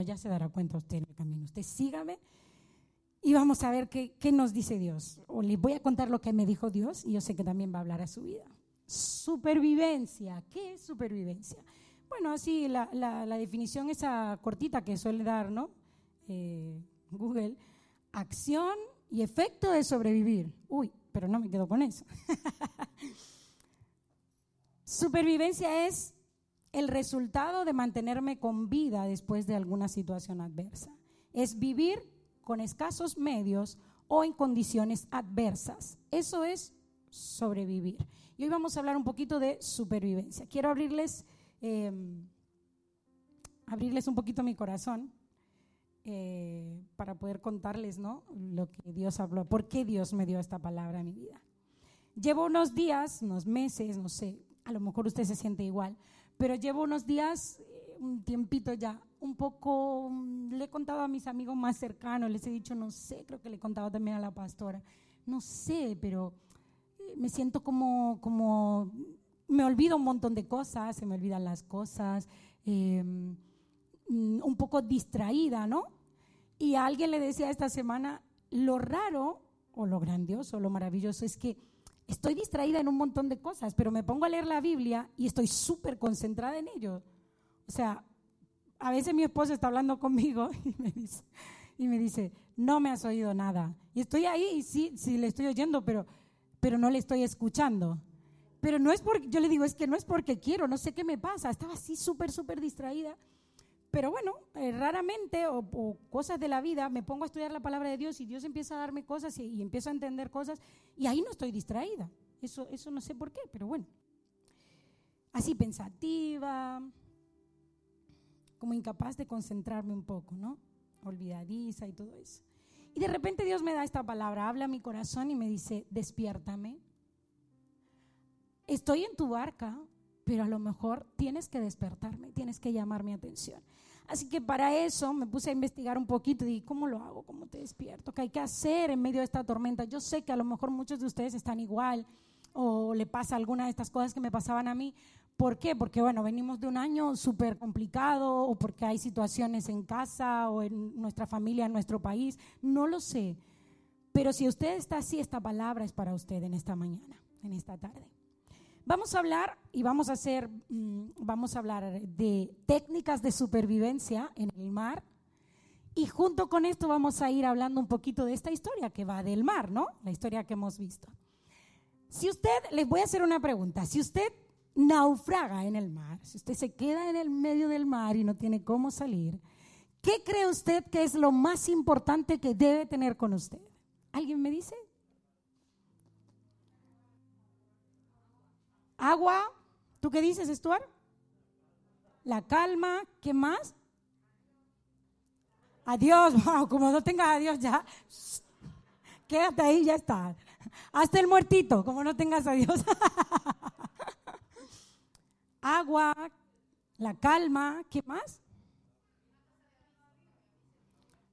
Ya se dará cuenta usted en el camino. Usted sígame y vamos a ver qué, nos dice Dios. O le voy a contar lo que me dijo Dios y yo sé que también va a hablar a su vida. Supervivencia. ¿Qué es supervivencia? Bueno, así la, la, definición esa cortita que suele dar, ¿no? Eh, Google. Acción y efecto de sobrevivir. Uy, pero no me quedo con eso. Supervivencia es el resultado de mantenerme con vida después de alguna situación adversa. Es vivir con escasos medios o en condiciones adversas. Eso es sobrevivir. Y hoy vamos a hablar un poquito de supervivencia. Quiero abrirles, em, abrirles un poquito mi corazón eh, para poder contarles ¿no? lo que Dios habló, por qué Dios me dio esta palabra a mi vida. Llevo unos días, unos meses, no sé, a lo mejor usted se siente igual, pero llevo unos días, eh, un tiempito ya, un poco, mm, le he contado a mis amigos más cercanos, les he dicho, no sé, creo que le he contado también a la pastora, no sé, pero eh, me siento como, como, me olvido un montón de cosas, se me olvidan las cosas, mm, un poco distraída, ¿no? Y a alguien le decía esta semana, lo raro o lo grandioso, lo maravilloso es que estoy distraída en un montón de cosas, pero me pongo a leer la Biblia y estoy súper concentrada en ello. O sea, a veces mi esposo está hablando conmigo y me dice, y me dice no me has oído nada. Y estoy ahí y sí, sí le estoy oyendo, pero, pero no le estoy escuchando. Pero no es porque, yo le digo, es que no es porque quiero, no sé qué me pasa. Estaba así súper, súper distraída. Pero bueno, eh, raramente o, cosas de la vida me pongo a estudiar la palabra de Dios y Dios empieza a darme cosas y, empiezo a entender cosas y ahí no estoy distraída. Eso, eso no sé por qué, pero bueno. Así pensativa, como incapaz de concentrarme un poco, ¿no? Olvidadiza y todo eso. Y de repente Dios me da esta palabra, habla a mi corazón y me dice, despiértame. Estoy en tu barca, pero a lo mejor tienes que despertarme, tienes que llamar mi atención. Así que para eso me puse a investigar un poquito y dije, ¿cómo lo hago? ¿Cómo te despierto? ¿Qué hay que hacer en medio de esta tormenta? Yo sé que a lo mejor muchos de ustedes están igual o le pasa alguna de estas cosas que me pasaban a mí. ¿Por qué? Porque, bueno, venimos de un año súper complicado o porque hay situaciones en casa o en nuestra familia, en nuestro país. No lo sé. Pero si usted está así, esta palabra es para usted en esta mañana, en esta tarde. Vamos a hablar y vamos a hacer, mm, vamos a hablar de técnicas de supervivencia en el mar. Y junto con esto vamos a ir hablando un poquito de esta historia que va del mar, ¿no? La historia que hemos visto. Si usted, les voy a hacer una pregunta, si usted naufraga en el mar, si usted se queda en el medio del mar y no tiene cómo salir, ¿qué cree usted que es lo más importante que debe tener con usted? ¿Alguien me dice? Agua, ¿tú qué dices, Stuart? La calma, ¿qué más? Adiós, wow, como no tengas a Dios ya, quédate ahí, ya está. Hasta el muertito, como no tengas a Dios. Agua, la calma, ¿qué más?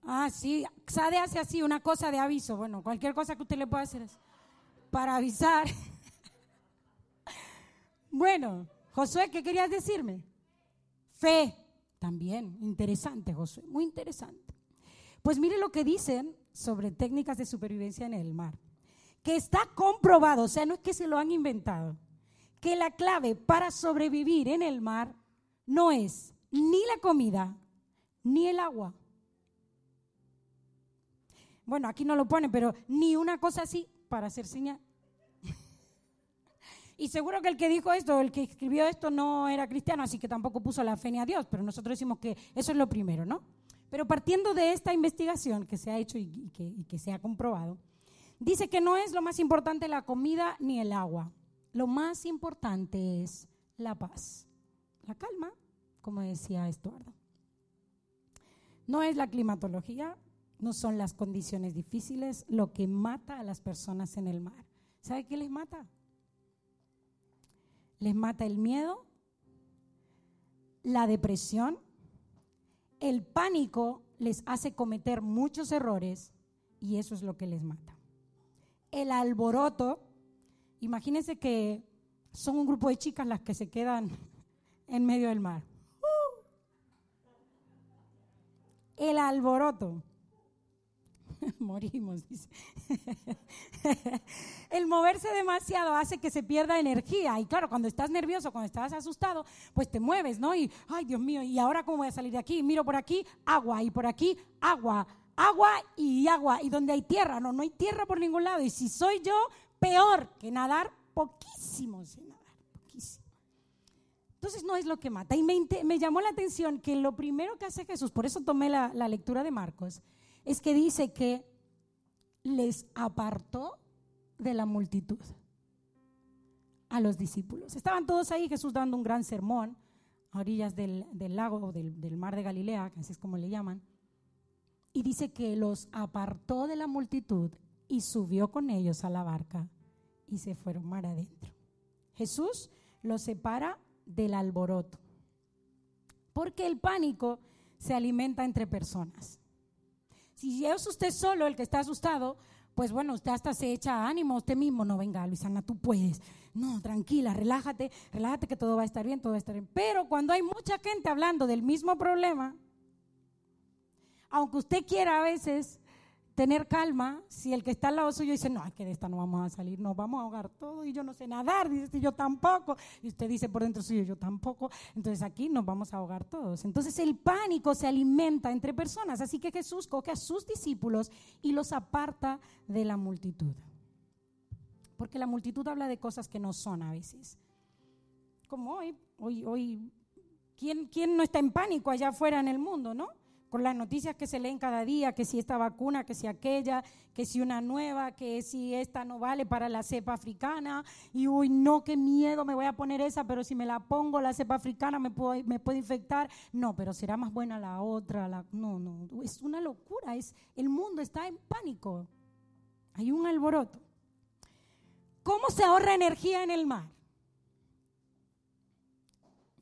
Ah, sí, Sade hace así una cosa de aviso. Bueno, cualquier cosa que usted le pueda hacer para avisar. Bueno, Josué, ¿qué querías decirme? Fe. También, interesante, Josué, muy interesante. Pues mire lo que dicen sobre técnicas de supervivencia en el mar. Que está comprobado, o sea, no es que se lo han inventado, que la clave para sobrevivir en el mar no es ni la comida ni el agua. Bueno, aquí no lo pone, pero ni una cosa así para hacer señal. Y seguro que el que dijo esto, el que escribió esto, no era cristiano, así que tampoco puso la fe ni a Dios, pero nosotros decimos que eso es lo primero, ¿no? Pero partiendo de esta investigación que se ha hecho y, que, se ha comprobado, dice que no es lo más importante la comida ni el agua. Lo más importante es la paz, la calma, como decía Estuardo. No es la climatología, no son las condiciones difíciles lo que mata a las personas en el mar. ¿Sabe qué les mata? Les mata el miedo, la depresión, el pánico les hace cometer muchos errores y eso es lo que les mata. El alboroto, imagínense que son un grupo de chicas las que se quedan en medio del mar. el alboroto. Morimos, dice. el moverse demasiado hace que se pierda energía. Y claro, cuando estás nervioso, cuando estás asustado, pues te mueves, ¿no? Y, ay, Dios mío, ¿y ahora cómo voy a salir de aquí? Miro por aquí, agua, y por aquí, agua, agua y agua. Y donde hay tierra, no, no hay tierra por ningún lado. Y si soy yo, peor que nadar poquísimo, sin nadar, poquísimo. Entonces no es lo que mata. Y me, llamó la atención que lo primero que hace Jesús, por eso tomé la lectura de Marcos, es que dice que les apartó de la multitud a los discípulos. Estaban todos ahí, Jesús dando un gran sermón a orillas del, lago, del, del mar de Galilea, que así es como le llaman. Y dice que los apartó de la multitud y subió con ellos a la barca y se fueron mar adentro. Jesús los separa del alboroto, porque el pánico se alimenta entre personas. Si es usted solo el que está asustado, pues bueno, usted hasta se echa ánimo usted mismo. No, venga, Luisana, tú puedes. No, tranquila, relájate, relájate que todo va a estar bien, todo va a estar bien. Pero cuando hay mucha gente hablando del mismo problema, aunque usted quiera a veces tener calma, si el que está al lado suyo dice, no, es que de esta no vamos a salir, nos vamos a ahogar todo y yo no sé nadar, dice yo tampoco, y usted dice por dentro suyo, yo tampoco, entonces aquí nos vamos a ahogar todos. Entonces el pánico se alimenta entre personas, así que Jesús coge a sus discípulos y los aparta de la multitud. Porque la multitud habla de cosas que no son a veces. Como hoy, hoy, hoy, ¿quién, quién no está en pánico allá afuera en el mundo, no? Con las noticias que se leen cada día, que si esta vacuna, que si aquella, que si una nueva, que si esta no vale para la cepa africana, y uy, no, qué miedo, me voy a poner esa, pero si me la pongo la cepa africana me, puedo, me puede infectar, no, pero será más buena la otra, la, no, no, es una locura, es, el mundo está en pánico, hay un alboroto. ¿Cómo se ahorra energía en el mar?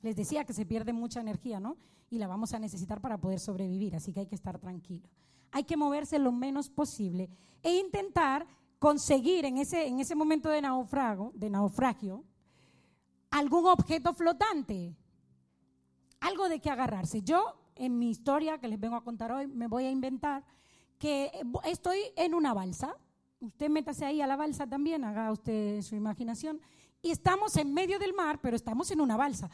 Les decía que se pierde mucha energía, ¿no? Y la vamos a necesitar para poder sobrevivir, así que hay que estar tranquilo. Hay que moverse lo menos posible e intentar conseguir en ese, en ese momento de naufrago, de naufragio, algún objeto flotante, algo de que agarrarse. Yo, en mi historia que les vengo a contar hoy, me voy a inventar que estoy en una balsa. Usted métase ahí a la balsa también, haga usted su imaginación y estamos en medio del mar, pero estamos en una balsa.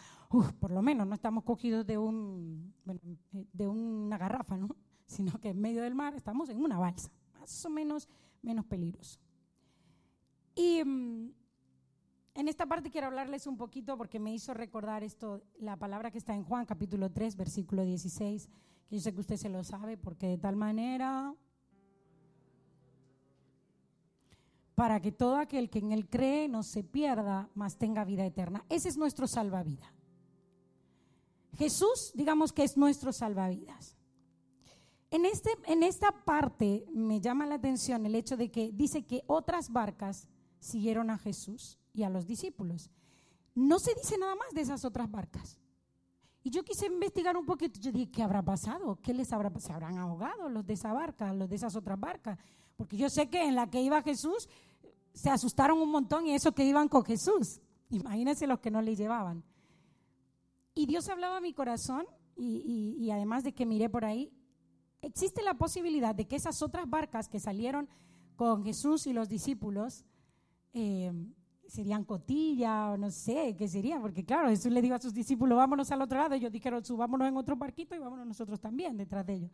Por lo menos no estamos cogidos de, un, eh, de una garrafa, ¿no? sino que en medio del mar estamos en una balsa, más o menos menos peligroso. Y mm, en esta parte quiero hablarles un poquito porque me hizo recordar esto, la palabra que está en Juan capítulo 3, versículo 16, que yo sé que usted se lo sabe, porque de tal manera para que todo aquel que en él cree no se pierda, mas tenga vida eterna. Ese es nuestro salvavidas. Jesús, digamos que es nuestro salvavidas. En, este, en esta parte me llama la atención el hecho de que dice que otras barcas siguieron a Jesús y a los discípulos. No se dice nada más de esas otras barcas. Y yo quise investigar un poquito. Yo dije, ¿qué habrá pasado? ¿Qué les habrá pasado? ¿Se habrán ahogado los de esa barca, los de esas otras barcas? Porque yo sé que en la que iba Jesús se asustaron un montón y eso que iban con Jesús. Imagínense los que no le llevaban. Y Dios hablaba a mi corazón y, además de que miré por ahí, existe la posibilidad de que esas otras barcas que salieron con Jesús y los discípulos eh, serían cotilla o no sé qué sería, porque claro, Jesús le dijo a sus discípulos, vámonos al otro lado, ellos dijeron, subámonos en otro barquito y vámonos nosotros también detrás de ellos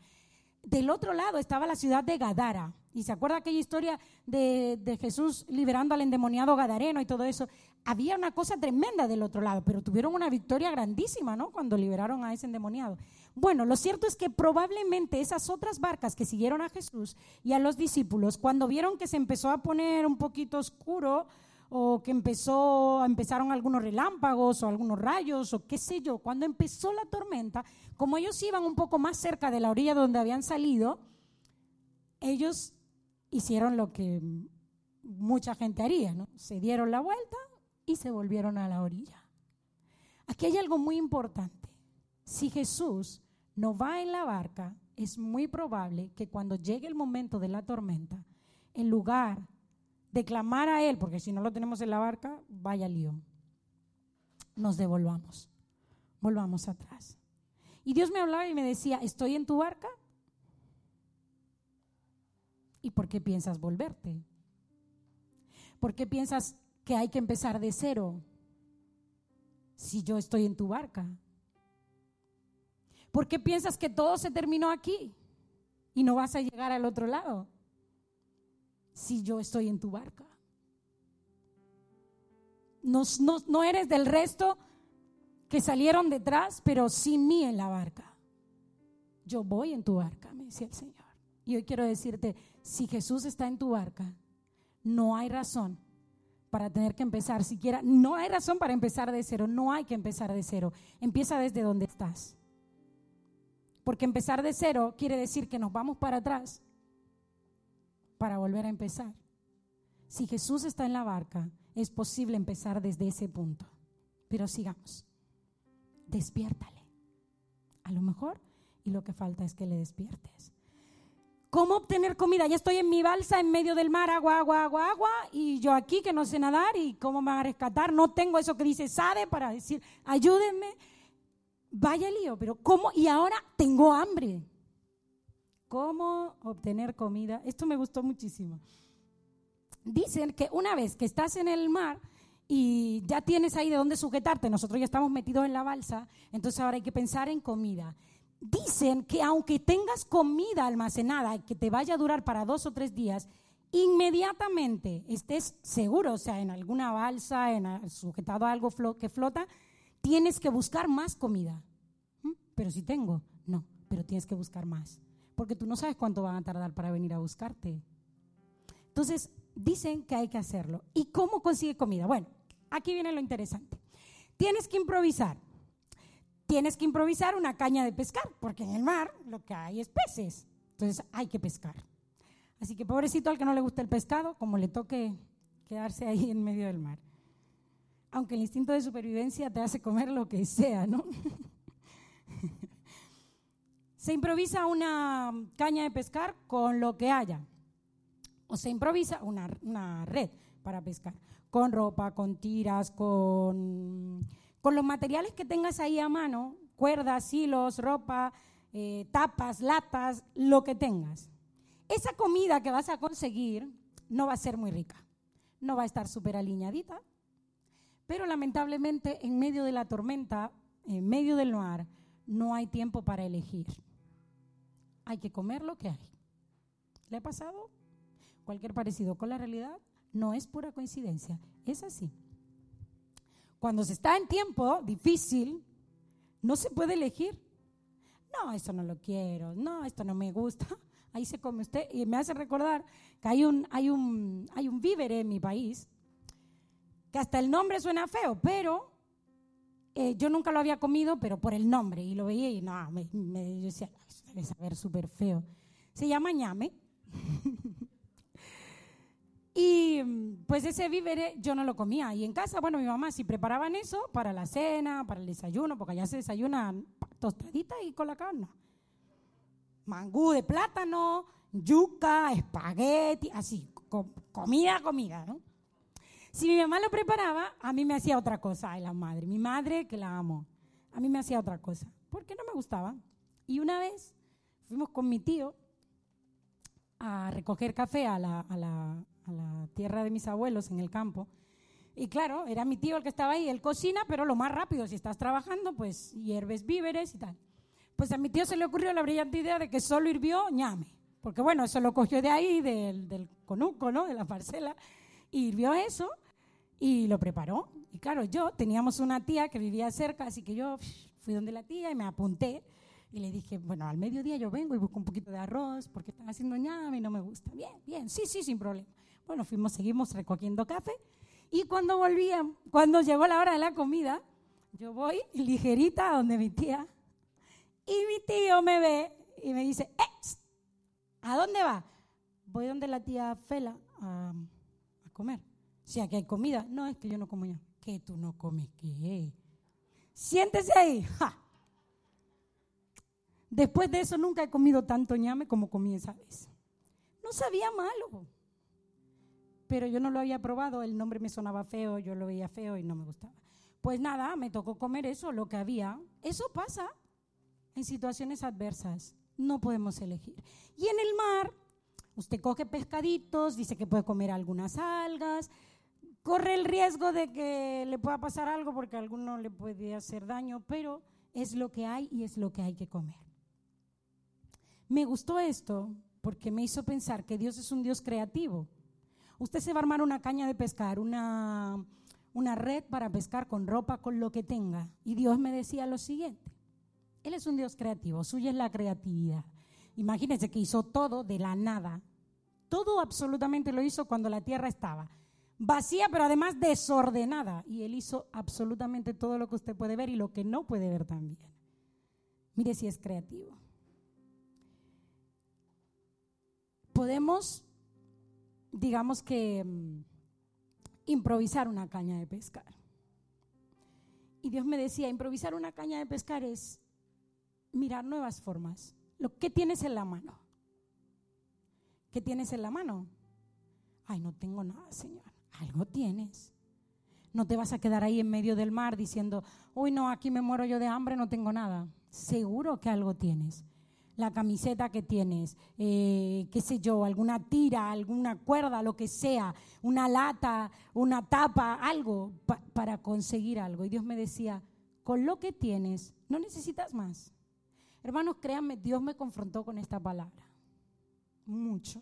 del otro lado estaba la ciudad de Gadara. ¿Y se acuerda aquella historia de, Jesús liberando al endemoniado Gadareno y todo eso? Había una cosa tremenda del otro lado, pero tuvieron una victoria grandísima, ¿no? Cuando liberaron a ese endemoniado. Bueno, lo cierto es que probablemente esas otras barcas que siguieron a Jesús y a los discípulos, cuando vieron que se empezó a poner un poquito oscuro, o que empezó, empezaron algunos relámpagos o algunos rayos o qué sé yo, cuando empezó la tormenta, como ellos iban un poco más cerca de la orilla donde habían salido, ellos hicieron lo que mucha gente haría, ¿no? Se dieron la vuelta y se volvieron a la orilla. Aquí hay algo muy importante. Si Jesús no va en la barca, es muy probable que cuando llegue el momento de la tormenta, en lugar de clamar a Él, porque si no lo tenemos en la barca, vaya lío. Nos devolvamos, volvamos atrás. Y Dios me hablaba y me decía, estoy en tu barca, ¿Y por qué piensas volverte? ¿Por qué piensas que hay que empezar de cero si yo estoy en tu barca? ¿Por qué piensas que todo se terminó aquí y no vas a llegar al otro lado si yo estoy en tu barca? No, eres del resto que salieron detrás, pero sin mí en la barca. Yo voy en tu barca, me decía el Señor. Y hoy quiero decirte, si Jesús está en tu barca, no hay razón para tener que empezar siquiera, no hay razón para empezar de cero, no hay que empezar de cero. Empieza desde donde estás. Porque empezar de cero quiere decir que nos vamos para atrás para volver a empezar. Si Jesús está en la barca, es posible empezar desde ese punto. Pero sigamos. Despiértale. A lo mejor, y lo que falta es que le despiertes. ¿Cómo obtener comida? Ya estoy en mi balsa en medio del mar, agua, agua, agua, agua, y yo aquí que no sé nadar y cómo me va a rescatar. No tengo eso que dice Sade para decir, ayúdenme. Vaya lío, pero ¿cómo? Y ahora tengo hambre. ¿Cómo obtener comida? Esto me gustó muchísimo. Dicen que una vez que estás en el mar y ya tienes ahí de dónde sujetarte, nosotros ya estamos metidos en la balsa, entonces ahora hay que pensar en comida. Dicen que aunque tengas comida almacenada y que te vaya a durar para dos o tres días, inmediatamente estés seguro, o sea, en alguna balsa, en, sujetado a algo que flota, tienes que buscar más comida. ¿Mm? Pero si tengo, no, pero tienes que buscar más, porque tú no sabes cuánto van a tardar para venir a buscarte. Entonces, dicen que hay que hacerlo. ¿Y cómo consigue comida? Bueno, aquí viene lo interesante. Tienes que improvisar. Tienes que improvisar una caña de pescar, porque en el mar lo que hay es peces. Entonces hay que pescar. Así que pobrecito al que no le gusta el pescado, como le toque quedarse ahí en medio del mar. Aunque el instinto de supervivencia te hace comer lo que sea, ¿no? Se improvisa una caña de pescar con lo que haya o se improvisa una, red para pescar, con ropa, con tiras, con, con, los materiales que tengas ahí a mano, cuerdas, hilos, ropa, eh, tapas, latas, lo que tengas. Esa comida que vas a conseguir no va a ser muy rica, no va a estar súper alineadita, pero lamentablemente en medio de la tormenta, en medio del mar, no hay tiempo para elegir. Hay que comer lo que hay. ¿Le ha pasado? cualquier parecido con la realidad no es pura coincidencia, es así. Cuando se está en tiempo difícil, no se puede elegir. No, esto no lo quiero, no, esto no me gusta. Ahí se come usted y me hace recordar que hay un, hay un, hay un víver en mi país que hasta el nombre suena feo, pero eh, yo nunca lo había comido, pero por el nombre y lo veía y no, me, me decía, debe saber súper feo. Se llama ñame. Y pues ese víver yo no lo comía. Y en casa, bueno, mi mamá sí preparaban eso para la cena, para el desayuno, porque allá se desayunan tostaditas y con la carne. Mangú de plátano, yuca, espagueti, así, comida, comida, ¿no? Si mi mamá lo preparaba, a mí me hacía otra cosa, ay, la madre. Mi madre, que la amo, a mí me hacía otra cosa, porque no me gustaba. Y una vez fuimos con mi tío a recoger café a la, a la tierra de mis abuelos en el campo. Y claro, era mi tío el que estaba ahí, él cocina, pero lo más rápido, si estás trabajando, pues hierves víveres y tal. Pues a mi tío se le ocurrió la brillante idea de que solo hirvió ñame, porque bueno, eso lo cogió de ahí, del, del conuco, ¿no? De la parcela, y hirvió eso y lo preparó. Y claro, yo teníamos una tía que vivía cerca, así que yo fui donde la tía y me apunté y le dije, bueno, al mediodía yo vengo y busco un poquito de arroz porque están haciendo ñame y no me gusta. Bien, bien, sí, sí, sin problema. Bueno, fuimos, seguimos recogiendo café. Y cuando volvían, cuando llegó la hora de la comida, yo voy ligerita a donde mi tía. Y mi tío me ve y me dice, ¡Eh! ¿A dónde va? Voy donde la tía Fela a, comer. Si aquí hay comida. No, es que yo no como ya. ¿Qué tú no comes? ¿Qué? Siéntese ahí. Después de eso nunca he comido tanto ñame como comí esa vez. No sabía malo pero yo no lo había probado, el nombre me sonaba feo, yo lo veía feo y no me gustaba. Pues nada, me tocó comer eso, lo que había. Eso pasa en situaciones adversas, no podemos elegir. Y en el mar, Usted coge pescaditos, dice que puede comer algunas algas, corre el riesgo de que le pueda pasar algo porque a alguno le puede hacer daño, pero es lo que hay y es lo que hay que comer. Me gustó esto porque me hizo pensar que Dios es un Dios creativo. Usted se va a armar una caña de pescar, una, una red para pescar con ropa, con lo que tenga. Y Dios me decía lo siguiente. Él es un Dios creativo, suya es la creatividad. Imagínense que hizo todo de la nada. Todo absolutamente lo hizo cuando la tierra estaba vacía, pero además desordenada. Y Él hizo absolutamente todo lo que usted puede ver y lo que no puede ver también. Mire si es creativo. Podemos, digamos que, mm, improvisar una caña de pescar. Y Dios me decía, improvisar una caña de pescar es mirar nuevas formas. Lo que tienes en la mano. ¿Qué tienes en la mano? Ay, no tengo nada, Señor algo tienes. No te vas a quedar ahí en medio del mar diciendo, uy, no, aquí me muero yo de hambre, no tengo nada. Seguro que algo tienes. La camiseta que tienes, eh, qué sé yo, alguna tira, alguna cuerda, lo que sea, una lata, una tapa, algo para conseguir algo. Y Dios me decía, con lo que tienes, no necesitas más. Hermanos, créanme, Dios me confrontó con esta palabra. Mucho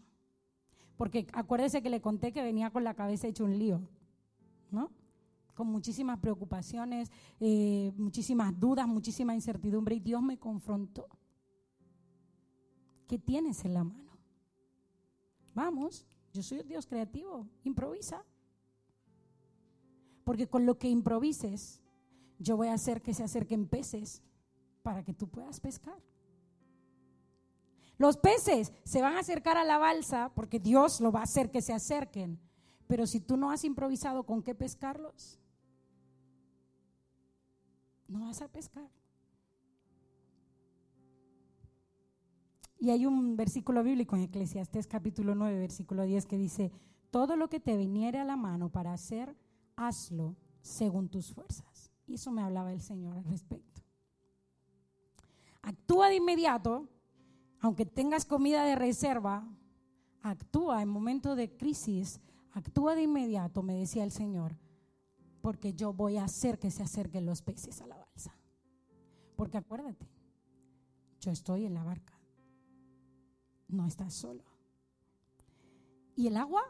porque acuérdese que le conté que venía con la cabeza hecho un lío, ¿no? Con muchísimas preocupaciones, eh, muchísimas dudas, muchísima incertidumbre, y Dios me confrontó. ¿Qué tienes en la mano? Vamos, yo soy Dios creativo, improvisa. Porque con lo que improvises, yo voy a hacer que se acerquen peces para que tú puedas pescar. Los peces se van a acercar a la balsa porque Dios lo va a hacer que se acerquen. Pero si tú no has improvisado con qué pescarlos, no vas a pescar. Y hay un versículo bíblico en Eclesiastés capítulo 9, versículo 10 que dice, todo lo que te viniere a la mano para hacer, hazlo según tus fuerzas. Y eso me hablaba el Señor al respecto. Actúa de inmediato aunque tengas comida de reserva, actúa en momentos de crisis, actúa de inmediato, me decía el Señor, porque yo voy a hacer que se acerquen los peces a la balsa. Porque acuérdate, yo estoy en la barca, no estás solo. ¿Y el agua?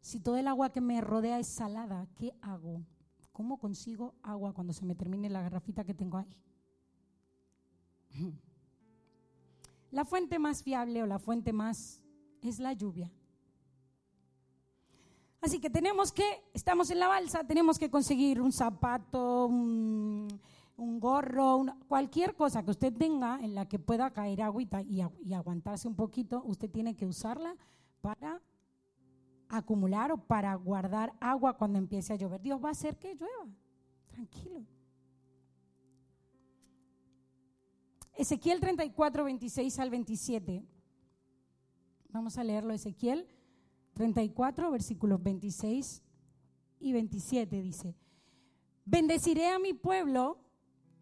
Si todo el agua que me rodea es salada, ¿qué hago? ¿Cómo consigo agua cuando se me termine la garrafita que tengo ahí? La fuente más fiable o la fuente más es la lluvia. Así que tenemos que, estamos en la balsa, tenemos que conseguir un zapato, un, gorro, cualquier cosa que usted tenga en la que pueda caer agüita y, y aguantarse un poquito, usted tiene que usarla para acumular o para guardar agua cuando empiece a llover. Dios va a hacer que llueva. Tranquilo. Ezequiel 34, 26 al 27. Vamos a leerlo, Ezequiel 34, versículos 26 y 27 dice, bendeciré a mi pueblo,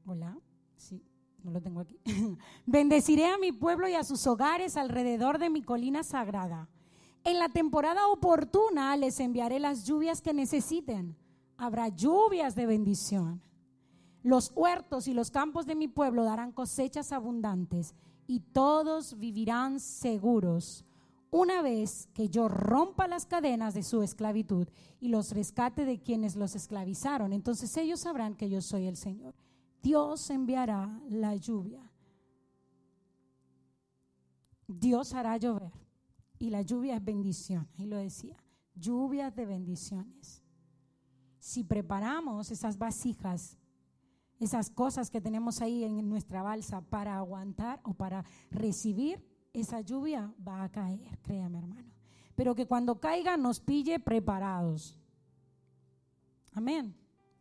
hola, sí, no lo tengo aquí, bendeciré a mi pueblo y a sus hogares alrededor de mi colina sagrada. En la temporada oportuna les enviaré las lluvias que necesiten. Habrá lluvias de bendición. Los huertos y los campos de mi pueblo darán cosechas abundantes y todos vivirán seguros una vez que yo rompa las cadenas de su esclavitud y los rescate de quienes los esclavizaron. Entonces ellos sabrán que yo soy el Señor. Dios enviará la lluvia. Dios hará llover. Y la lluvia es bendición. Ahí lo decía. Lluvias de bendiciones. Si preparamos esas vasijas esas cosas que tenemos ahí en nuestra balsa para aguantar o para recibir, esa lluvia va a caer, créame hermano. Pero que cuando caiga nos pille preparados. Amén.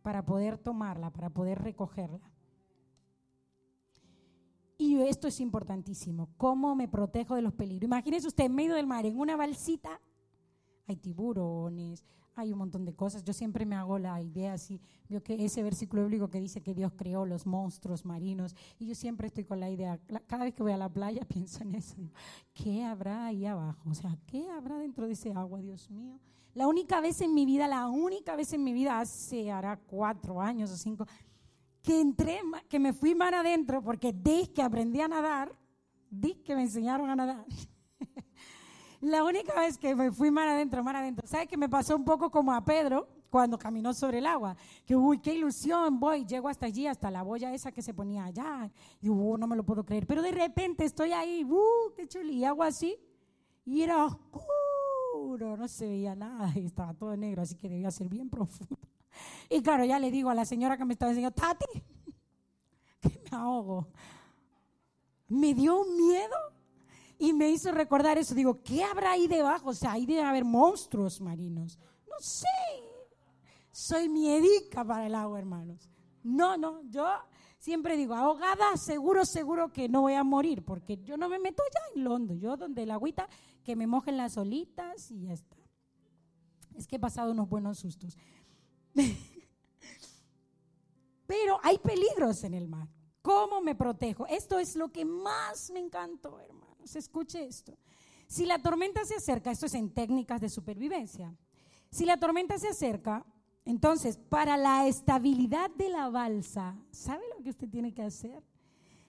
Para poder tomarla, para poder recogerla. Y esto es importantísimo. ¿Cómo me protejo de los peligros? Imagínese usted en medio del mar, en una balsita, hay tiburones, hay un montón de cosas. Yo siempre me hago la idea así, veo que ese versículo bíblico que dice que Dios creó los monstruos marinos, y yo siempre estoy con la idea, cada vez que voy a la playa pienso en eso, ¿qué habrá ahí abajo? O sea, ¿qué habrá dentro de ese agua, Dios mío? La única vez en mi vida, la única vez en mi vida, hace, hará cuatro años o cinco, que entré, que me fui mar adentro, porque desde que aprendí a nadar, di que me enseñaron a nadar. La única vez que me fui mar adentro, mar adentro, ¿sabes que me pasó un poco como a Pedro cuando caminó sobre el agua? Que, uy, qué ilusión, voy, llego hasta allí, hasta la boya esa que se ponía allá. Y, uh, no me lo puedo creer. Pero de repente estoy ahí, uh, qué chuli, y hago así. Y era oscuro, no se veía nada y estaba todo negro, así que debía ser bien profundo. Y claro, ya le digo a la señora que me estaba enseñando, Tati, que me ahogo. Me dio miedo y me hizo recordar eso. Digo, ¿qué habrá ahí debajo? O sea, ahí debe haber monstruos marinos. No sé. Soy miedica para el agua, hermanos. No, no, yo siempre digo, ahogada, seguro, seguro que no voy a morir, porque yo no me meto ya en Londo. Yo donde el agüita, que me mojen las olitas y ya está. Es que he pasado unos buenos sustos. Pero hay peligros en el mar. ¿Cómo me protejo? Esto es lo que más me encantó, hermano se escuche esto. Si la tormenta se acerca, esto es en técnicas de supervivencia, si la tormenta se acerca, entonces para la estabilidad de la balsa, ¿sabe lo que usted tiene que hacer?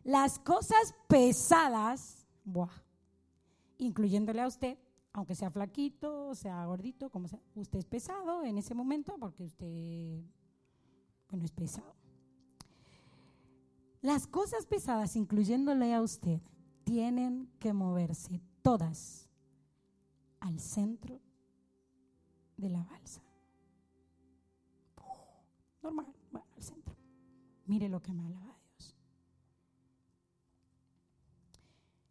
Las cosas pesadas, buah, incluyéndole a usted, aunque sea flaquito, sea gordito, como sea, usted es pesado en ese momento porque usted, bueno, es pesado. Las cosas pesadas, incluyéndole a usted, tienen que moverse todas al centro de la balsa. normal, al centro. Mire lo que me alaba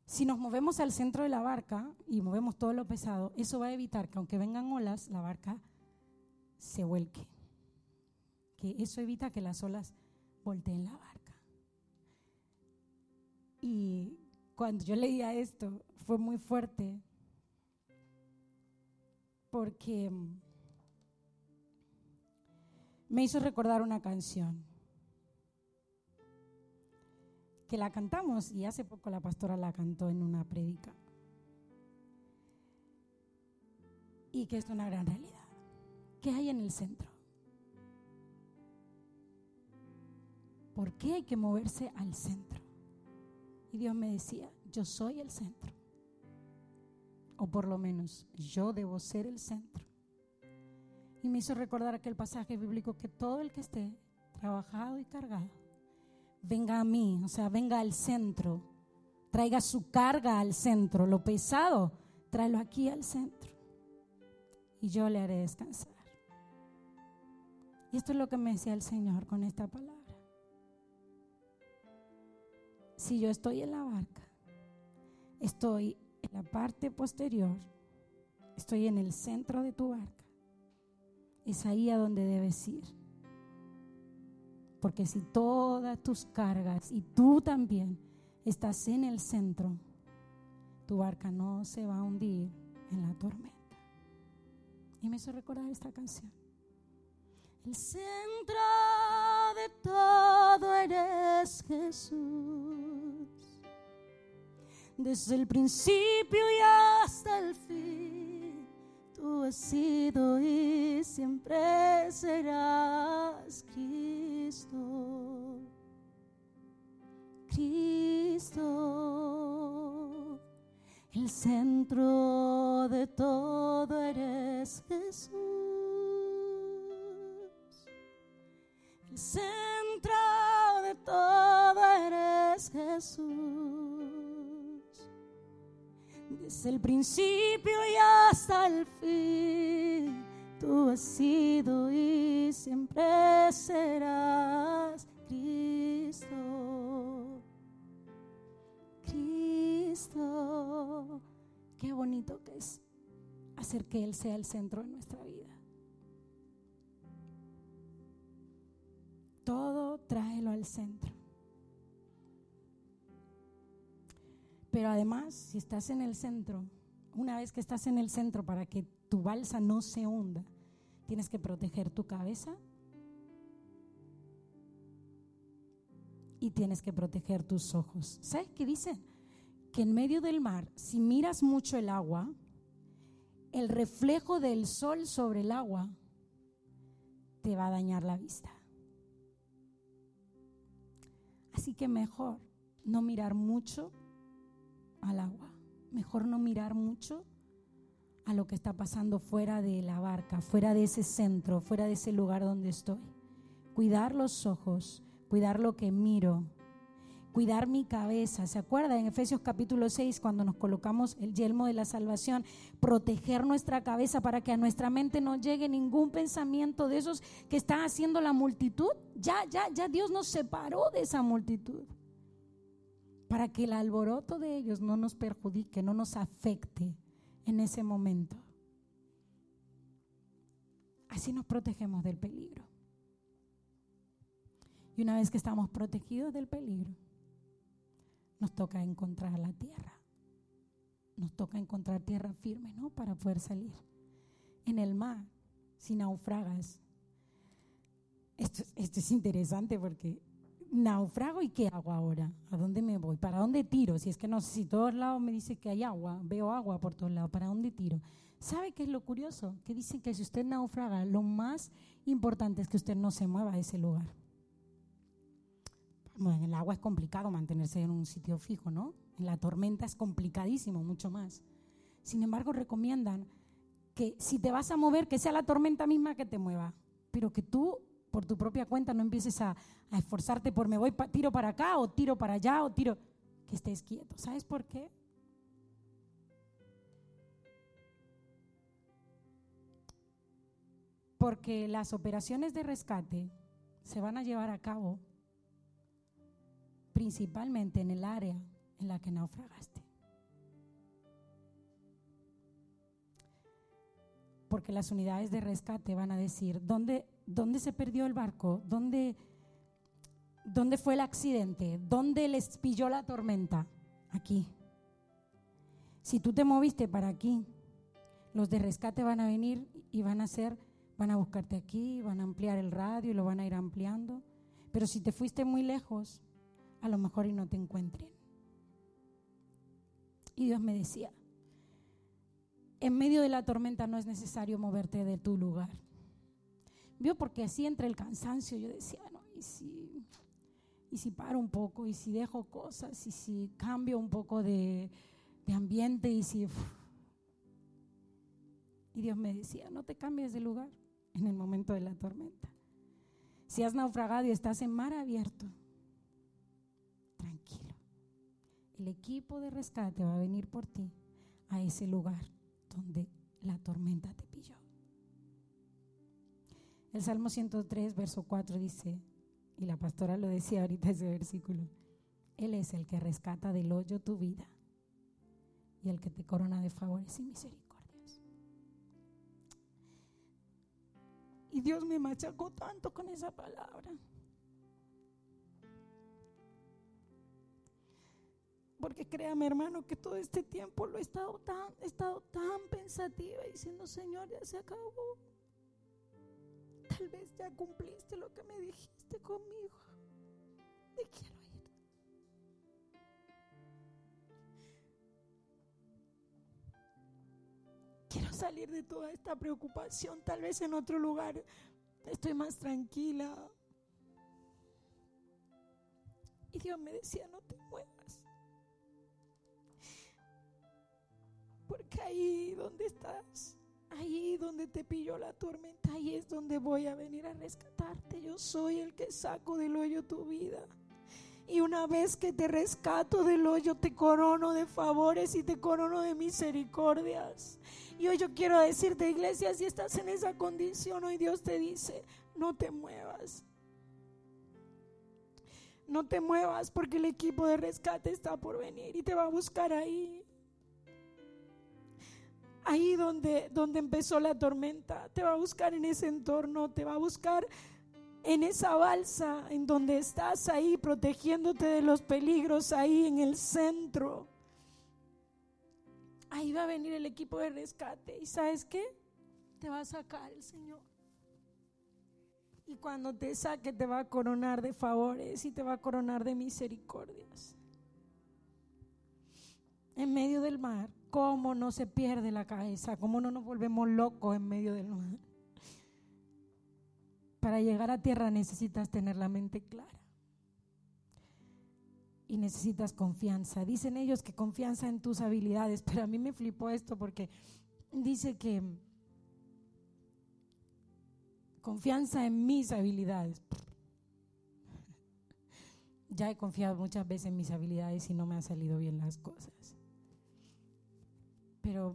Si nos movemos al centro de la barca y movemos todo lo pesado, eso va a evitar que aunque vengan olas, la barca se vuelque. Que eso evita que las olas volteen la barca. Y cuando yo leía esto fue muy fuerte porque mm, me hizo recordar una canción que la cantamos y hace poco la pastora la cantó en una prédica y que es una gran realidad. ¿Qué hay en el centro? ¿Por qué hay que moverse al centro? Y Dios me decía, yo soy el centro. O por lo menos yo debo ser el centro. Y me hizo recordar aquel pasaje bíblico que todo el que esté trabajado y cargado, venga a mí, o sea, venga al centro, traiga su carga al centro, lo pesado, tráelo aquí al centro. Y yo le haré descansar. Y esto es lo que me decía el Señor con esta palabra si yo estoy en la barca, estoy en la parte posterior, estoy en el centro de tu barca, es ahí a donde debes ir. Porque si todas tus cargas y tú también estás en el centro, tu barca no se va a hundir en la tormenta. Y me hizo recordar esta canción. El centro de todo eres Jesús. Desde el principio y hasta el fin, tú has sido y siempre serás Cristo. Cristo, el centro de todo eres Jesús. centro de todo eres Jesús. Desde el principio y hasta el fin, tú has sido y siempre serás Cristo. Cristo. Qué bonito que es hacer que Él sea el centro de nuestra estás en el centro, una vez que estás en el centro para que tu balsa no se hunda, tienes que proteger tu cabeza y tienes que proteger tus ojos. ¿Sabes qué dicen? Que en medio del mar, si miras mucho el agua, el reflejo del sol sobre el agua te va a dañar la vista. Así que mejor no mirar mucho al agua, mejor no mirar mucho a lo que está pasando fuera de la barca, fuera de ese centro, fuera de ese lugar donde estoy. Cuidar los ojos, cuidar lo que miro, cuidar mi cabeza. ¿Se acuerda en Efesios capítulo 6 cuando nos colocamos el yelmo de la salvación? Proteger nuestra cabeza para que a nuestra mente no llegue ningún pensamiento de esos que están haciendo la multitud. Ya, ya, ya Dios nos separó de esa multitud. Para que el alboroto de ellos no nos perjudique, no nos afecte en ese momento. Así nos protegemos del peligro. Y una vez que estamos protegidos del peligro, nos toca encontrar la tierra. Nos toca encontrar tierra firme, ¿no? Para poder salir. En el mar, si naufragas. Esto, esto es interesante porque naufrago y ¿qué hago ahora? ¿A dónde me voy? ¿Para dónde tiro? Si es que no sé si todos lados me dice que hay agua, veo agua por todos lados, ¿para dónde tiro? ¿Sabe qué es lo curioso? Que dicen que si usted naufraga, lo más importante es que usted no se mueva a ese lugar en el agua es complicado mantenerse en un sitio fijo, ¿no? En la tormenta es complicadísimo, mucho más. Sin embargo, recomiendan que si te vas a mover, que sea la tormenta misma que te mueva, pero que tú por tu propia cuenta no empieces a, esforzarte por me voy, tiro para acá o tiro para allá o tiro, que estés quieto. ¿Sabes por qué? Porque las operaciones de rescate se van a llevar a cabo principalmente en el área en la que naufragaste. Porque las unidades de rescate van a decir, ¿dónde, dónde se perdió el barco? ¿Dónde, ¿Dónde fue el accidente? ¿Dónde les pilló la tormenta? Aquí. Si tú te moviste para aquí, los de rescate van a venir y van a hacer, van a buscarte aquí, van a ampliar el radio y lo van a ir ampliando. Pero si te fuiste muy lejos, a lo mejor y no te encuentren. Y Dios me decía, en medio de la tormenta no es necesario moverte de tu lugar. Vio porque así entre el cansancio yo decía, no, y si, y si paro un poco, y si dejo cosas, y si cambio un poco de, de ambiente, y si... Y Dios me decía, no te cambies de lugar en el momento de la tormenta. Si has naufragado y estás en mar abierto, el equipo de rescate va a venir por ti a ese lugar donde la tormenta te. El Salmo 103, verso 4 dice, y la pastora lo decía ahorita ese versículo, Él es el que rescata del hoyo tu vida y el que te corona de favores y misericordias. Y Dios me machacó tanto con esa palabra. Porque créame, hermano, que todo este tiempo lo he estado tan, he estado tan pensativa diciendo, Señor, ya se acabó. Tal vez ya cumpliste lo que me dijiste conmigo. Me quiero ir. Quiero salir de toda esta preocupación. Tal vez en otro lugar estoy más tranquila. Y Dios me decía, no te muevas. Porque ahí donde estás, ahí donde te pilló la tormenta, ahí es donde voy a venir a rescatarte. Yo soy el que saco del hoyo tu vida. Y una vez que te rescato del hoyo, te corono de favores y te corono de misericordias. Y hoy yo quiero decirte, iglesia, si estás en esa condición, hoy Dios te dice, no te muevas. No te muevas porque el equipo de rescate está por venir y te va a buscar ahí ahí donde, donde empezó la tormenta, te va a buscar en ese entorno, te va a buscar en esa balsa en donde estás ahí protegiéndote de los peligros, ahí en el centro. Ahí va a venir el equipo de rescate y sabes qué? Te va a sacar el Señor. Y cuando te saque te va a coronar de favores y te va a coronar de misericordias. En medio del mar, ¿cómo no se pierde la cabeza? ¿Cómo no nos volvemos locos en medio del mar? Para llegar a tierra necesitas tener la mente clara. Y necesitas confianza. Dicen ellos que confianza en tus habilidades, pero a mí me flipó esto porque dice que confianza en mis habilidades. Ya he confiado muchas veces en mis habilidades y no me han salido bien las cosas. Pero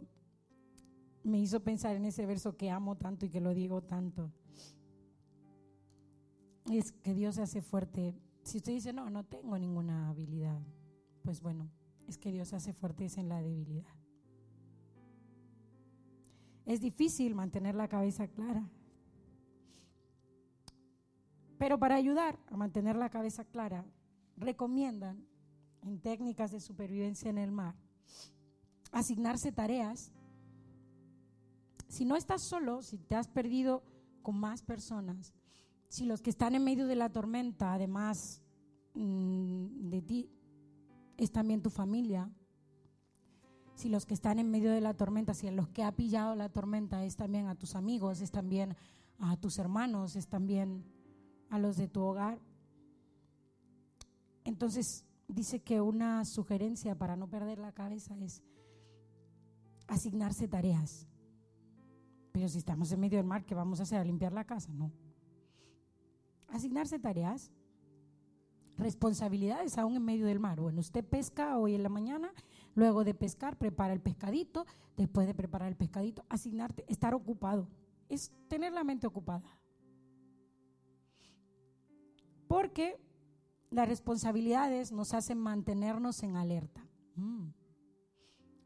me hizo pensar en ese verso que amo tanto y que lo digo tanto. Es que Dios se hace fuerte. Si usted dice, no, no tengo ninguna habilidad, pues bueno, es que Dios se hace fuerte en la debilidad. Es difícil mantener la cabeza clara. Pero para ayudar a mantener la cabeza clara, recomiendan en técnicas de supervivencia en el mar asignarse tareas. Si no estás solo, si te has perdido con más personas, si los que están en medio de la tormenta, además mm, de ti, es también tu familia, si los que están en medio de la tormenta, si los que ha pillado la tormenta es también a tus amigos, es también a tus hermanos, es también a los de tu hogar. Entonces dice que una sugerencia para no perder la cabeza es asignarse tareas. Pero si estamos en medio del mar, ¿qué vamos a hacer? ¿A limpiar la casa? No. Asignarse tareas, responsabilidades aún en medio del mar. Bueno, usted pesca hoy en la mañana, luego de pescar prepara el pescadito, después de preparar el pescadito, asignarte, estar ocupado. Es tener la mente ocupada. Porque las responsabilidades nos hacen mantenernos en alerta. Mm.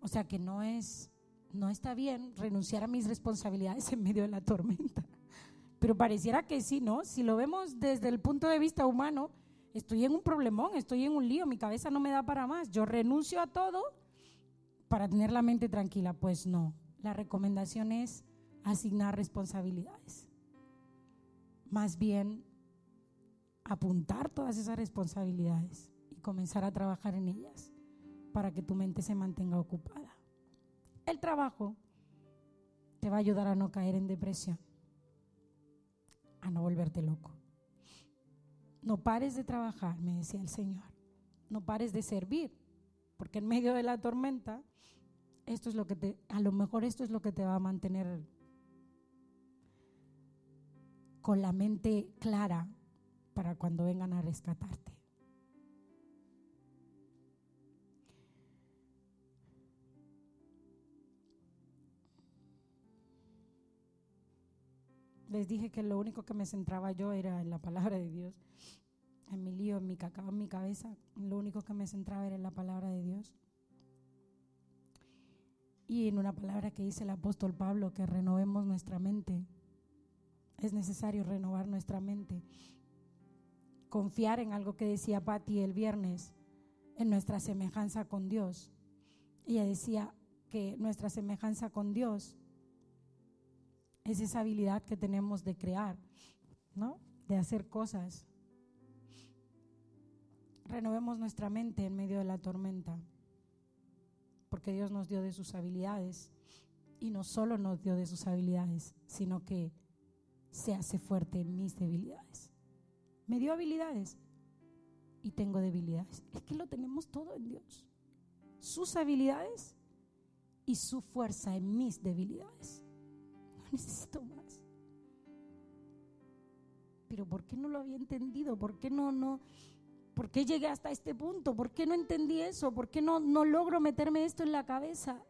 O sea que no es, no está bien renunciar a mis responsabilidades en medio de la tormenta. Pero pareciera que sí, ¿no? Si lo vemos desde el punto de vista humano, estoy en un problemón, estoy en un lío, mi cabeza no me da para más. Yo renuncio a todo para tener la mente tranquila. Pues no, la recomendación es asignar responsabilidades. Más bien apuntar todas esas responsabilidades y comenzar a trabajar en ellas para que tu mente se mantenga ocupada. El trabajo te va a ayudar a no caer en depresión, a no volverte loco. No pares de trabajar, me decía el Señor. No pares de servir, porque en medio de la tormenta, esto es lo que te, a lo mejor esto es lo que te va a mantener con la mente clara para cuando vengan a rescatarte. Les dije que lo único que me centraba yo era en la palabra de Dios. En mi lío, en mi cacao, en mi cabeza, lo único que me centraba era en la palabra de Dios. Y en una palabra que dice el apóstol Pablo, que renovemos nuestra mente. Es necesario renovar nuestra mente confiar en algo que decía Patti el viernes, en nuestra semejanza con Dios. Ella decía que nuestra semejanza con Dios es esa habilidad que tenemos de crear, ¿no? De hacer cosas. Renovemos nuestra mente en medio de la tormenta, porque Dios nos dio de sus habilidades y no solo nos dio de sus habilidades, sino que se hace fuerte en mis debilidades. Me dio habilidades y tengo debilidades. Es que lo tenemos todo en Dios. Sus habilidades y su fuerza en mis debilidades. Necesito más. Pero ¿por qué no lo había entendido? ¿Por qué no, no? ¿Por qué llegué hasta este punto? ¿Por qué no entendí eso? ¿Por qué no, no logro meterme esto en la cabeza?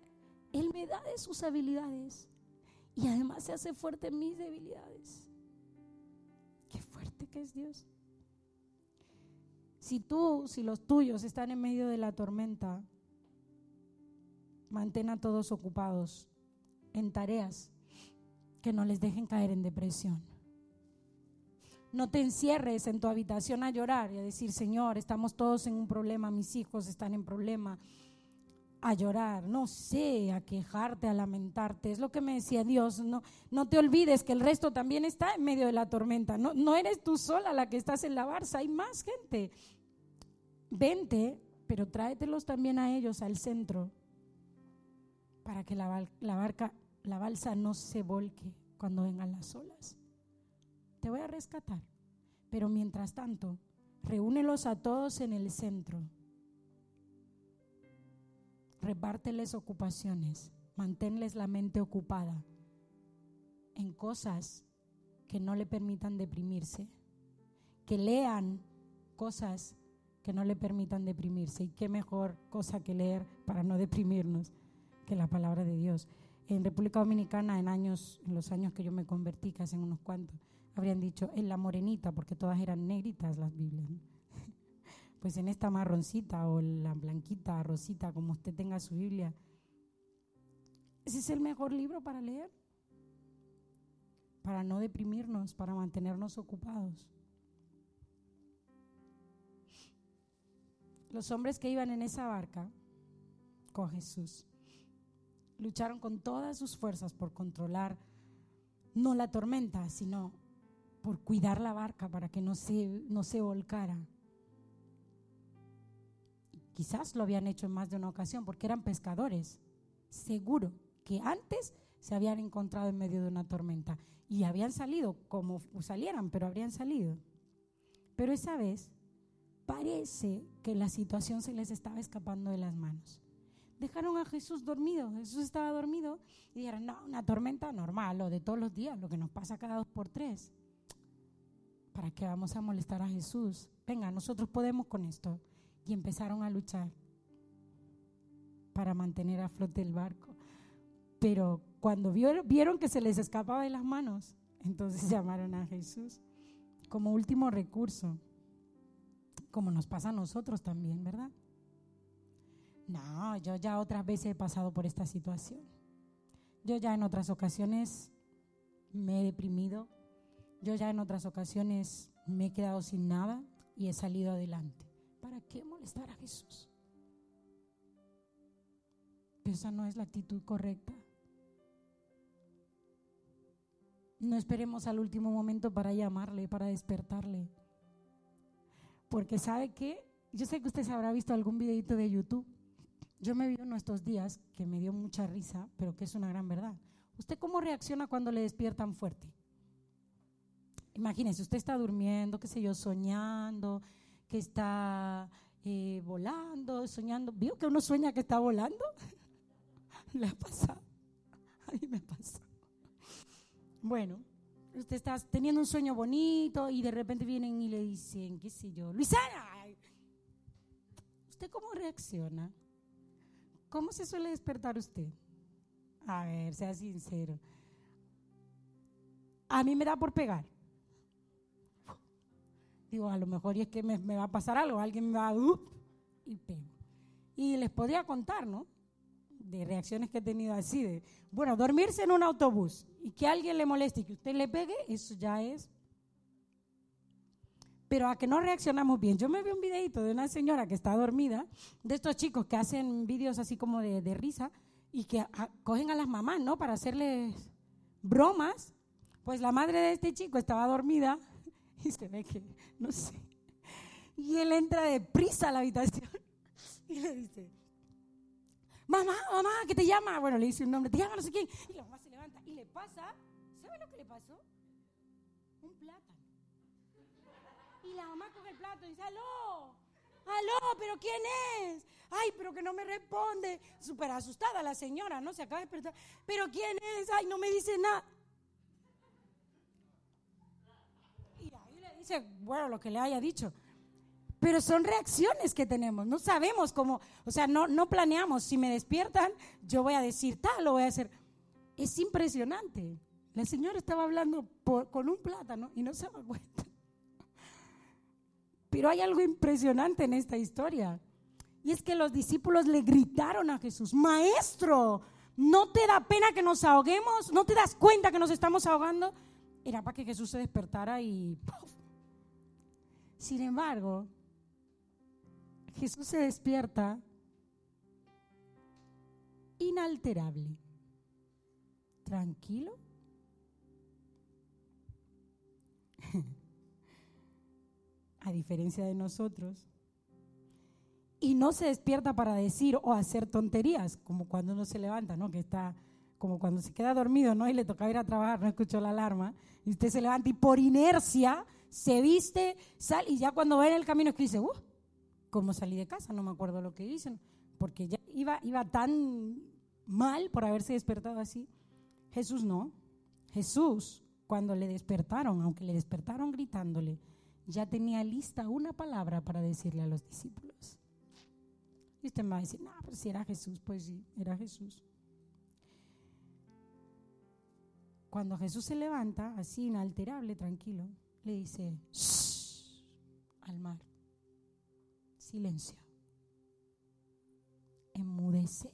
Él me da de sus habilidades y además se hace fuerte en mis debilidades. Qué fuerte que es Dios. Si tú, si los tuyos están en medio de la tormenta, mantén a todos ocupados en tareas que no les dejen caer en depresión. No te encierres en tu habitación a llorar y a decir, Señor, estamos todos en un problema, mis hijos están en problema. a llorar, no sé, a quejarte, a lamentarte. Es lo que me decía Dios. No, no te olvides que el resto también está en medio de la tormenta. No, no eres tú sola la que estás en la barza, hay más gente. Vente, pero tráetelos también a ellos al centro para que la, la barca, la balsa no se volque cuando vengan las olas. Te voy a rescatar, pero mientras tanto, reúnelos a todos en el centro repárteles ocupaciones, manténles la mente ocupada en cosas que no le permitan deprimirse, que lean cosas que no le permitan deprimirse. Y qué mejor cosa que leer para no deprimirnos que la palabra de Dios. En República Dominicana, en años, en los años que yo me convertí, casi en unos cuantos, habrían dicho en la morenita, porque todas eran negritas las Biblias pues en esta marroncita o la blanquita, rosita, como usted tenga su Biblia. Ese es el mejor libro para leer, para no deprimirnos, para mantenernos ocupados. Los hombres que iban en esa barca con Jesús lucharon con todas sus fuerzas por controlar no la tormenta, sino por cuidar la barca para que no se, no se volcara. Quizás lo habían hecho en más de una ocasión porque eran pescadores. Seguro que antes se habían encontrado en medio de una tormenta y habían salido como salieran, pero habrían salido. Pero esa vez parece que la situación se les estaba escapando de las manos. Dejaron a Jesús dormido, Jesús estaba dormido y dijeron, no, una tormenta normal, lo de todos los días, lo que nos pasa cada dos por tres. ¿Para qué vamos a molestar a Jesús? Venga, nosotros podemos con esto y empezaron a luchar para mantener a flote el barco. Pero cuando vieron que se les escapaba de las manos, entonces llamaron a Jesús como último recurso, como nos pasa a nosotros también, ¿verdad? No, yo ya otras veces he pasado por esta situación. Yo ya en otras ocasiones me he deprimido. Yo ya en otras ocasiones me he quedado sin nada y he salido adelante. ¿Para qué molestar a Jesús? Pero esa no es la actitud correcta. No esperemos al último momento para llamarle, para despertarle. Porque sabe que, yo sé que usted se habrá visto algún videito de YouTube. Yo me vi en estos días que me dio mucha risa, pero que es una gran verdad. ¿Usted cómo reacciona cuando le despiertan fuerte? Imagínese, usted está durmiendo, qué sé yo, soñando, que está eh, volando, soñando. ¿Vio que uno sueña que está volando? ¿Le ha pasado? A mí me pasa. Bueno, usted está teniendo un sueño bonito y de repente vienen y le dicen, qué sé yo, Luisana, ¿usted cómo reacciona? ¿Cómo se suele despertar usted? A ver, sea sincero. A mí me da por pegar. Digo, a lo mejor es que me, va a pasar algo, alguien me va a... Uh, y pego. Y les podría contar, ¿no? De reacciones que he tenido así, de, bueno, dormirse en un autobús y que alguien le moleste y que usted le pegue, eso ya es... Pero a que no reaccionamos bien. Yo me vi un videito de una señora que está dormida, de estos chicos que hacen vídeos así como de, de risa y que cogen a las mamás, ¿no? Para hacerles bromas. Pues la madre de este chico estaba dormida y se ve que, no sé. Y él entra deprisa a la habitación y le dice, mamá, mamá, ¿qué te llama? Bueno, le dice un nombre, te llama no sé quién. Y la mamá se levanta y le pasa, ¿sabe lo que le pasó? La mamá coge el plato y dice, aló, aló, pero ¿quién es? Ay, pero que no me responde. Súper asustada la señora, ¿no? Se acaba de despertar. Pero ¿quién es? Ay, no me dice nada. bueno, lo que le haya dicho. Pero son reacciones que tenemos, no sabemos cómo, o sea, no, no planeamos. Si me despiertan, yo voy a decir tal, lo voy a hacer. Es impresionante. La señora estaba hablando con un plátano y no se daba cuenta. Pero hay algo impresionante en esta historia. Y es que los discípulos le gritaron a Jesús, Maestro, ¿no te da pena que nos ahoguemos? ¿No te das cuenta que nos estamos ahogando? Era para que Jesús se despertara y sin embargo, Jesús se despierta inalterable, tranquilo. A diferencia de nosotros. Y no se despierta para decir o hacer tonterías, como cuando uno se levanta, ¿no? Que está como cuando se queda dormido, ¿no? Y le toca ir a trabajar, no escuchó la alarma, y usted se levanta y por inercia se viste, sale, y ya cuando va en el camino es que dice, uh, ¿cómo salí de casa? No me acuerdo lo que dicen, porque ya iba, iba tan mal por haberse despertado así. Jesús no. Jesús, cuando le despertaron, aunque le despertaron gritándole, ya tenía lista una palabra para decirle a los discípulos. Y usted me va a decir, no, pero si era Jesús, pues sí, era Jesús. Cuando Jesús se levanta, así inalterable, tranquilo, le dice, al mar, silencio, enmudece.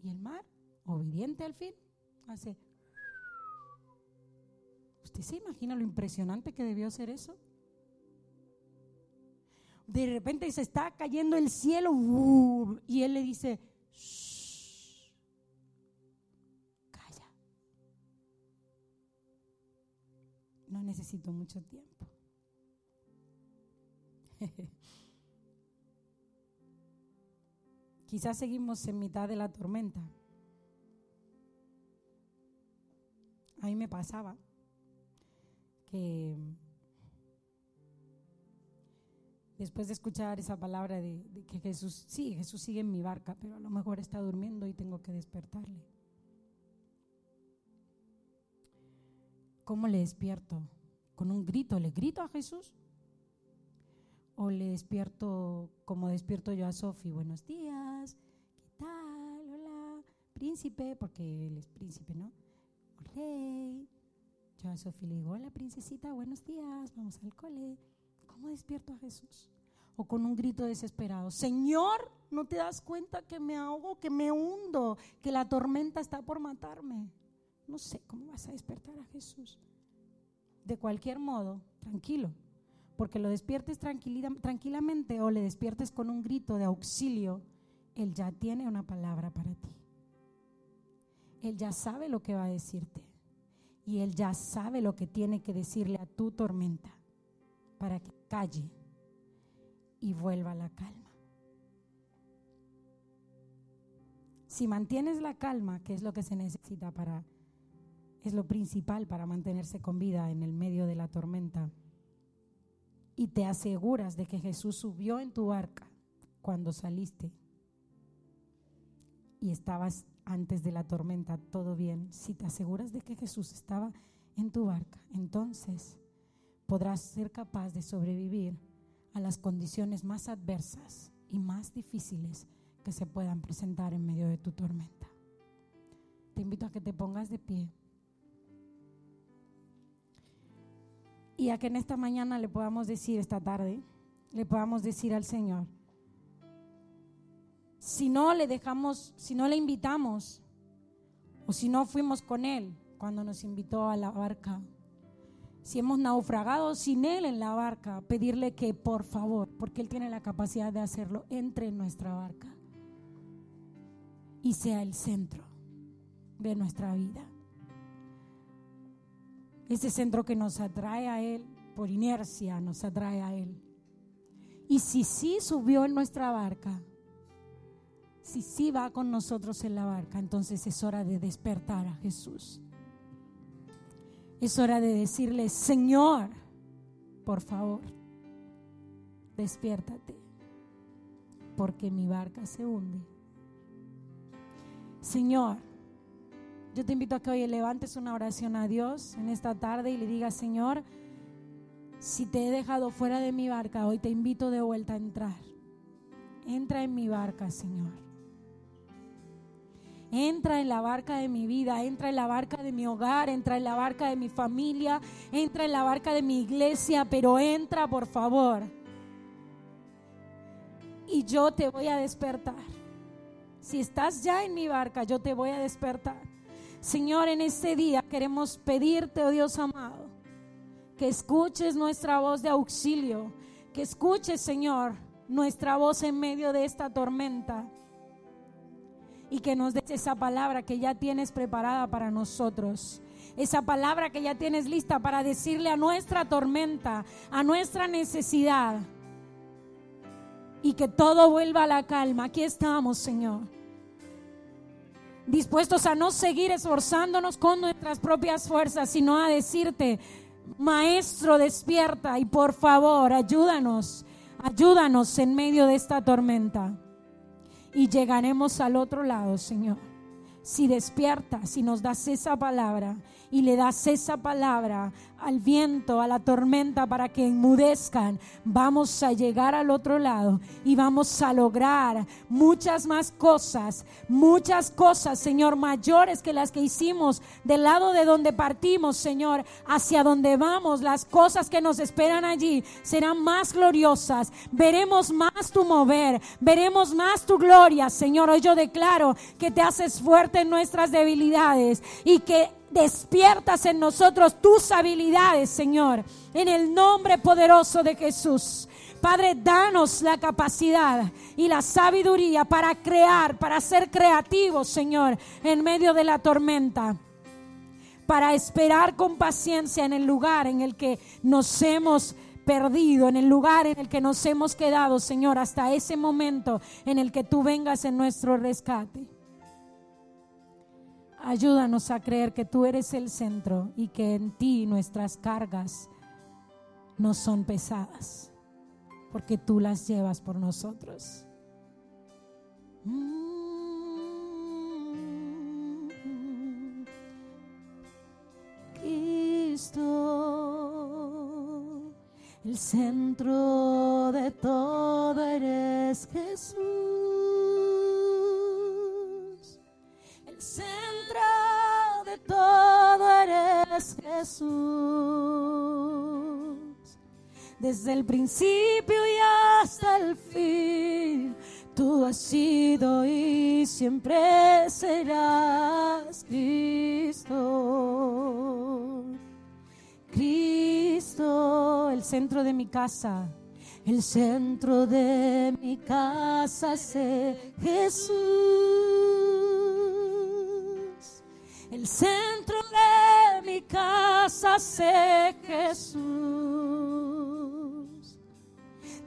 Y el mar, obediente al fin, hace... ¿Usted se imagina lo impresionante que debió ser eso? De repente se está cayendo el cielo y él le dice, calla. No necesito mucho tiempo. Quizás seguimos en mitad de la tormenta. A mí me pasaba que después de escuchar esa palabra de, que Jesús, sí, Jesús sigue en mi barca, pero a lo mejor está durmiendo y tengo que despertarle. ¿Cómo le despierto? ¿Con un grito? ¿Le grito a Jesús? o le despierto como despierto yo a Sofi, buenos días, ¿qué tal? Hola, príncipe, porque él es príncipe, ¿no? Rey. A Sofi le digo, hola princesita, buenos días, vamos al cole. ¿Cómo despierto a Jesús? O con un grito desesperado, Señor, ¿no te das cuenta que me ahogo, que me hundo, que la tormenta está por matarme? No sé cómo vas a despertar a Jesús. De cualquier modo, tranquilo, porque lo despiertes tranquilamente o le despiertes con un grito de auxilio, Él ya tiene una palabra para ti. Él ya sabe lo que va a decirte. Y Él ya sabe lo que tiene que decirle a tu tormenta para que calle y vuelva la calma. Si mantienes la calma, que es lo que se necesita para, es lo principal para mantenerse con vida en el medio de la tormenta, y te aseguras de que Jesús subió en tu barca cuando saliste y estabas antes de la tormenta todo bien, si te aseguras de que Jesús estaba en tu barca, entonces podrás ser capaz de sobrevivir a las condiciones más adversas y más difíciles que se puedan presentar en medio de tu tormenta. Te invito a que te pongas de pie. y a que en esta mañana le podamos decir, esta tarde, le podamos decir al Señor, si no le dejamos, si no le invitamos, o si no fuimos con Él cuando nos invitó a la barca, si hemos naufragado sin Él en la barca, pedirle que por favor, porque Él tiene la capacidad de hacerlo, entre en nuestra barca y sea el centro de nuestra vida ese centro que nos atrae a Él, por inercia nos atrae a Él. Y si sí subió en nuestra barca, si sí va con nosotros en la barca, entonces es hora de despertar a Jesús. Es hora de decirle, Señor, por favor, despiértate, porque mi barca se hunde. Señor, yo te invito a que hoy levantes una oración a Dios en esta tarde y le digas, Señor, si te he dejado fuera de mi barca, hoy te invito de vuelta a entrar. Entra en mi barca, Señor. Entra en la barca de mi vida, entra en la barca de mi hogar, entra en la barca de mi familia, entra en la barca de mi iglesia, pero entra por favor. Y yo te voy a despertar. Si estás ya en mi barca, yo te voy a despertar. Señor, en este día queremos pedirte, oh Dios amado, que escuches nuestra voz de auxilio, que escuches, Señor, nuestra voz en medio de esta tormenta. Y que nos des esa palabra que ya tienes preparada para nosotros. Esa palabra que ya tienes lista para decirle a nuestra tormenta, a nuestra necesidad. Y que todo vuelva a la calma. Aquí estamos, Señor. Dispuestos a no seguir esforzándonos con nuestras propias fuerzas, sino a decirte, Maestro, despierta y por favor, ayúdanos, ayúdanos en medio de esta tormenta y llegaremos al otro lado, Señor. Si despiertas, si nos das esa palabra y le das esa palabra al viento, a la tormenta para que enmudezcan, vamos a llegar al otro lado y vamos a lograr muchas más cosas, muchas cosas, Señor, mayores que las que hicimos del lado de donde partimos, Señor, hacia donde vamos, las cosas que nos esperan allí serán más gloriosas, veremos más tu mover, veremos más tu gloria, Señor. Hoy yo declaro que te haces fuerte en nuestras debilidades y que despiertas en nosotros tus habilidades, Señor, en el nombre poderoso de Jesús. Padre, danos la capacidad y la sabiduría para crear, para ser creativos, Señor, en medio de la tormenta. Para esperar con paciencia en el lugar en el que nos hemos perdido, en el lugar en el que nos hemos quedado, Señor, hasta ese momento en el que tú vengas en nuestro rescate. Ayúdanos a creer que tú eres el centro y que en ti nuestras cargas no son pesadas, porque tú las llevas por nosotros. Cristo, el centro de todo eres Jesús. Centro todo eres Jesús. Desde el principio y hasta el fin, tú has sido y siempre serás Cristo. Cristo, el centro de mi casa, el centro de mi casa es Jesús el centro de mi casa sé Jesús.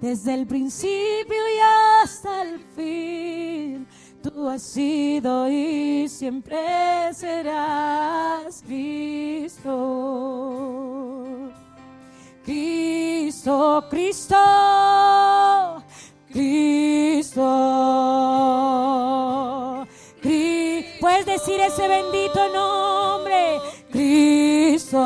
Desde el principio y hasta el fin, tú has sido y siempre serás Cristo. Cristo, Cristo, Cristo Puedes decir ese bendito nombre, Cristo.